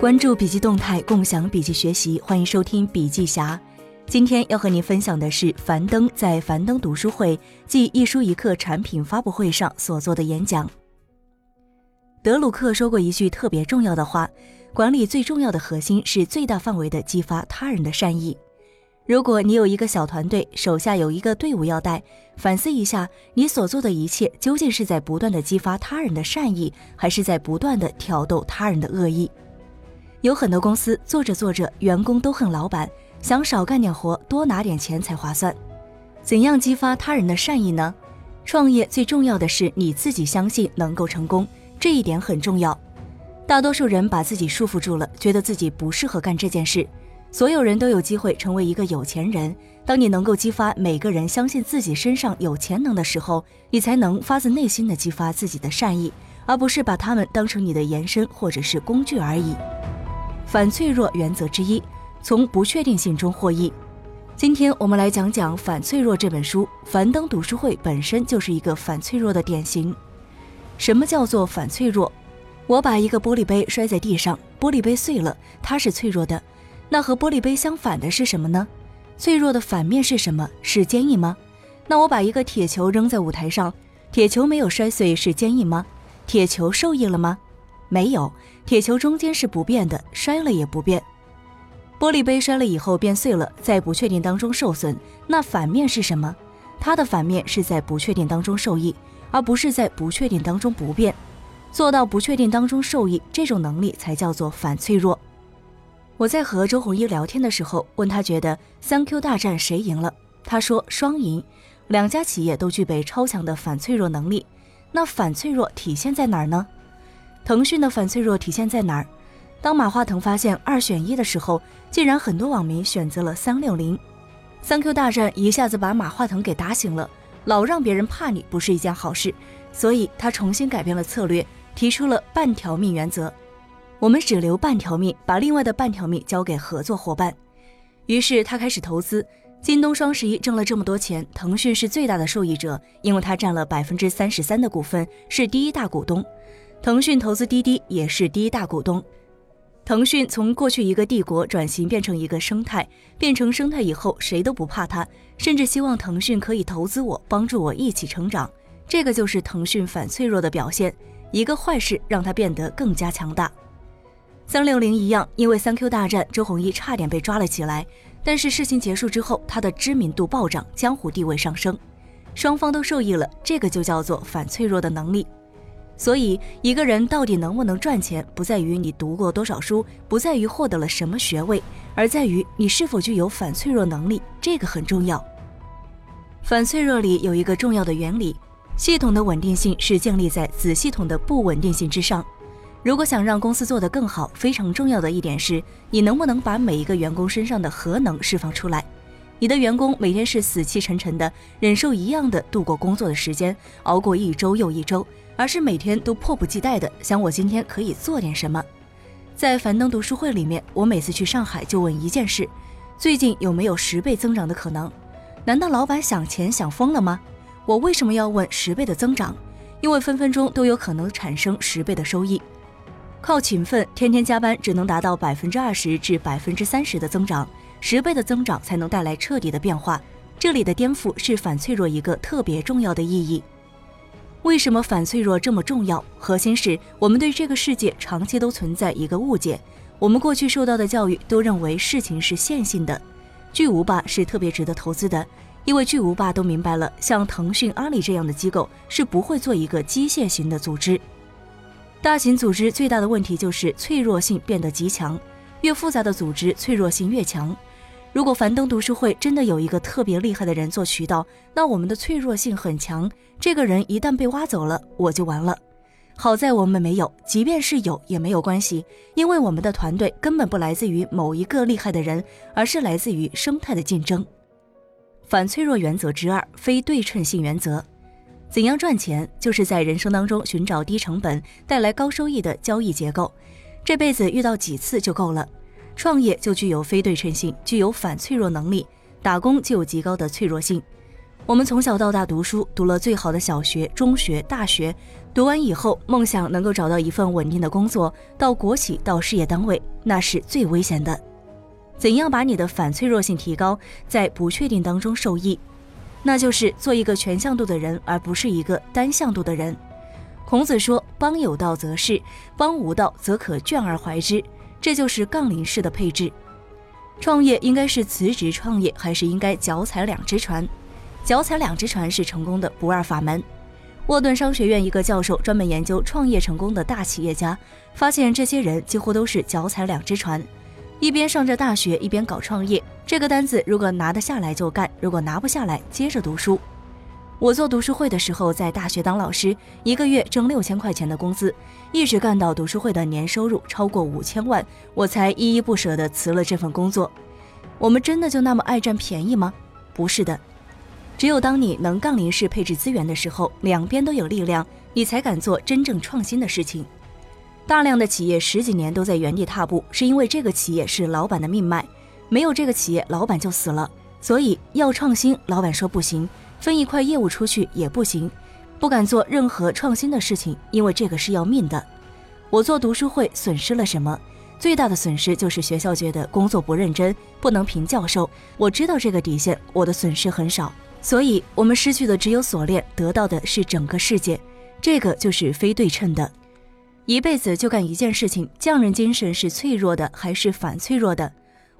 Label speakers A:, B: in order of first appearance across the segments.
A: 关注笔记动态，共享笔记学习，欢迎收听笔记侠。今天要和您分享的是樊登在樊登读书会暨一书一课产品发布会上所做的演讲。德鲁克说过一句特别重要的话：管理最重要的核心是最大范围的激发他人的善意。如果你有一个小团队，手下有一个队伍要带，反思一下，你所做的一切究竟是在不断的激发他人的善意，还是在不断的挑逗他人的恶意？有很多公司做着做着，员工都恨老板，想少干点活，多拿点钱才划算。怎样激发他人的善意呢？创业最重要的是你自己相信能够成功，这一点很重要。大多数人把自己束缚住了，觉得自己不适合干这件事。所有人都有机会成为一个有钱人。当你能够激发每个人相信自己身上有潜能的时候，你才能发自内心的激发自己的善意，而不是把他们当成你的延伸或者是工具而已。反脆弱原则之一，从不确定性中获益。今天我们来讲讲《反脆弱》这本书。樊登读书会本身就是一个反脆弱的典型。什么叫做反脆弱？我把一个玻璃杯摔在地上，玻璃杯碎了，它是脆弱的。那和玻璃杯相反的是什么呢？脆弱的反面是什么？是坚硬吗？那我把一个铁球扔在舞台上，铁球没有摔碎是坚硬吗？铁球受益了吗？没有。铁球中间是不变的，摔了也不变。玻璃杯摔了以后变碎了，在不确定当中受损。那反面是什么？它的反面是在不确定当中受益，而不是在不确定当中不变。做到不确定当中受益，这种能力才叫做反脆弱。我在和周鸿祎聊天的时候，问他觉得三 Q 大战谁赢了？他说双赢，两家企业都具备超强的反脆弱能力。那反脆弱体现在哪儿呢？腾讯的反脆弱体现在哪儿？当马化腾发现二选一的时候，竟然很多网民选择了三六零。三 Q 大战一下子把马化腾给打醒了，老让别人怕你不是一件好事，所以他重新改变了策略，提出了半条命原则。我们只留半条命，把另外的半条命交给合作伙伴。于是他开始投资。京东双十一挣了这么多钱，腾讯是最大的受益者，因为他占了百分之三十三的股份，是第一大股东。腾讯投资滴滴也是第一大股东。腾讯从过去一个帝国转型变成一个生态，变成生态以后，谁都不怕它，甚至希望腾讯可以投资我，帮助我一起成长。这个就是腾讯反脆弱的表现。一个坏事让它变得更加强大。三六零一样，因为三 Q 大战，周鸿祎差点被抓了起来，但是事情结束之后，他的知名度暴涨，江湖地位上升，双方都受益了。这个就叫做反脆弱的能力。所以，一个人到底能不能赚钱，不在于你读过多少书，不在于获得了什么学位，而在于你是否具有反脆弱能力，这个很重要。反脆弱里有一个重要的原理：系统的稳定性是建立在子系统的不稳定性之上。如果想让公司做得更好，非常重要的一点是，你能不能把每一个员工身上的核能释放出来。你的员工每天是死气沉沉的，忍受一样的度过工作的时间，熬过一周又一周。而是每天都迫不及待的想我今天可以做点什么。在樊登读书会里面，我每次去上海就问一件事：最近有没有十倍增长的可能？难道老板想钱想疯了吗？我为什么要问十倍的增长？因为分分钟都有可能产生十倍的收益。靠勤奋天天加班只能达到百分之二十至百分之三十的增长，十倍的增长才能带来彻底的变化。这里的颠覆是反脆弱一个特别重要的意义。为什么反脆弱这么重要？核心是我们对这个世界长期都存在一个误解。我们过去受到的教育都认为事情是线性的。巨无霸是特别值得投资的，因为巨无霸都明白了，像腾讯、阿里这样的机构是不会做一个机械型的组织。大型组织最大的问题就是脆弱性变得极强，越复杂的组织脆弱性越强。如果樊登读书会真的有一个特别厉害的人做渠道，那我们的脆弱性很强。这个人一旦被挖走了，我就完了。好在我们没有，即便是有也没有关系，因为我们的团队根本不来自于某一个厉害的人，而是来自于生态的竞争。反脆弱原则之二：非对称性原则。怎样赚钱？就是在人生当中寻找低成本、带来高收益的交易结构。这辈子遇到几次就够了。创业就具有非对称性，具有反脆弱能力；打工就有极高的脆弱性。我们从小到大读书，读了最好的小学、中学、大学，读完以后，梦想能够找到一份稳定的工作，到国企，到事业单位，那是最危险的。怎样把你的反脆弱性提高，在不确定当中受益？那就是做一个全向度的人，而不是一个单向度的人。孔子说：“邦有道则仕，邦无道则可倦而怀之。”这就是杠铃式的配置。创业应该是辞职创业，还是应该脚踩两只船？脚踩两只船是成功的不二法门。沃顿商学院一个教授专门研究创业成功的大企业家，发现这些人几乎都是脚踩两只船，一边上着大学，一边搞创业。这个单子如果拿得下来就干，如果拿不下来接着读书。我做读书会的时候，在大学当老师，一个月挣六千块钱的工资，一直干到读书会的年收入超过五千万，我才依依不舍地辞了这份工作。我们真的就那么爱占便宜吗？不是的，只有当你能杠铃式配置资源的时候，两边都有力量，你才敢做真正创新的事情。大量的企业十几年都在原地踏步，是因为这个企业是老板的命脉，没有这个企业，老板就死了。所以要创新，老板说不行。分一块业务出去也不行，不敢做任何创新的事情，因为这个是要命的。我做读书会损失了什么？最大的损失就是学校觉得工作不认真，不能评教授。我知道这个底线，我的损失很少。所以，我们失去的只有锁链，得到的是整个世界。这个就是非对称的。一辈子就干一件事情，匠人精神是脆弱的还是反脆弱的？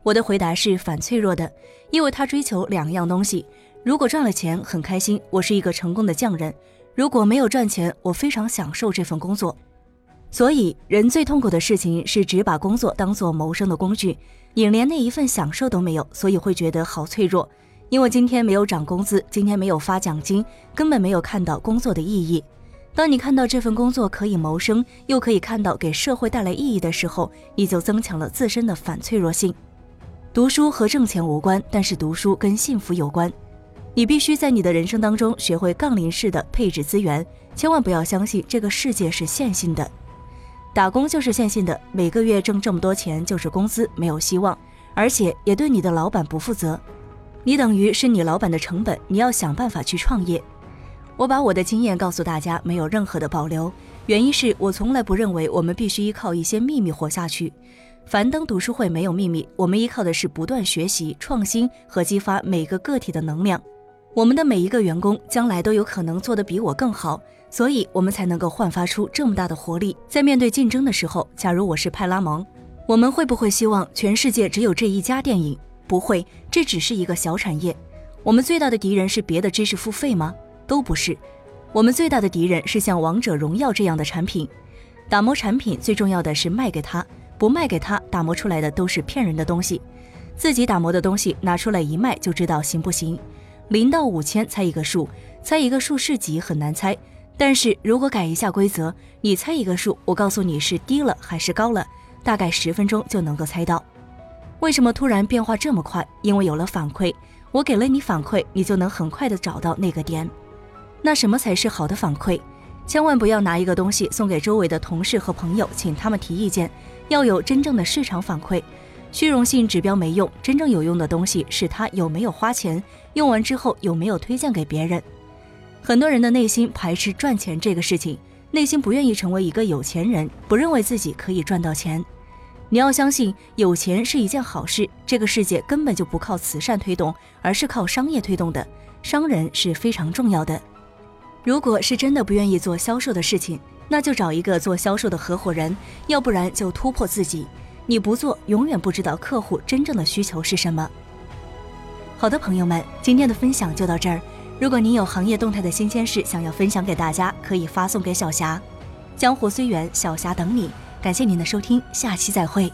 A: 我的回答是反脆弱的，因为他追求两样东西。如果赚了钱很开心，我是一个成功的匠人；如果没有赚钱，我非常享受这份工作。所以，人最痛苦的事情是只把工作当做谋生的工具，你连那一份享受都没有，所以会觉得好脆弱。因为今天没有涨工资，今天没有发奖金，根本没有看到工作的意义。当你看到这份工作可以谋生，又可以看到给社会带来意义的时候，你就增强了自身的反脆弱性。读书和挣钱无关，但是读书跟幸福有关。你必须在你的人生当中学会杠铃式的配置资源，千万不要相信这个世界是线性的，打工就是线性的，每个月挣这么多钱就是工资，没有希望，而且也对你的老板不负责，你等于是你老板的成本，你要想办法去创业。我把我的经验告诉大家，没有任何的保留，原因是我从来不认为我们必须依靠一些秘密活下去。樊登读书会没有秘密，我们依靠的是不断学习、创新和激发每个个体的能量。我们的每一个员工将来都有可能做得比我更好，所以我们才能够焕发出这么大的活力。在面对竞争的时候，假如我是派拉蒙，我们会不会希望全世界只有这一家电影？不会，这只是一个小产业。我们最大的敌人是别的知识付费吗？都不是。我们最大的敌人是像王者荣耀这样的产品。打磨产品最重要的是卖给他，不卖给他，打磨出来的都是骗人的东西。自己打磨的东西拿出来一卖就知道行不行。零到五千猜一个数，猜一个数是几很难猜。但是如果改一下规则，你猜一个数，我告诉你是低了还是高了，大概十分钟就能够猜到。为什么突然变化这么快？因为有了反馈，我给了你反馈，你就能很快的找到那个点。那什么才是好的反馈？千万不要拿一个东西送给周围的同事和朋友，请他们提意见，要有真正的市场反馈。虚荣性指标没用，真正有用的东西是他有没有花钱，用完之后有没有推荐给别人。很多人的内心排斥赚钱这个事情，内心不愿意成为一个有钱人，不认为自己可以赚到钱。你要相信，有钱是一件好事。这个世界根本就不靠慈善推动，而是靠商业推动的。商人是非常重要的。如果是真的不愿意做销售的事情，那就找一个做销售的合伙人，要不然就突破自己。你不做，永远不知道客户真正的需求是什么。好的，朋友们，今天的分享就到这儿。如果您有行业动态的新鲜事想要分享给大家，可以发送给小霞。江湖虽远，小霞等你。感谢您的收听，下期再会。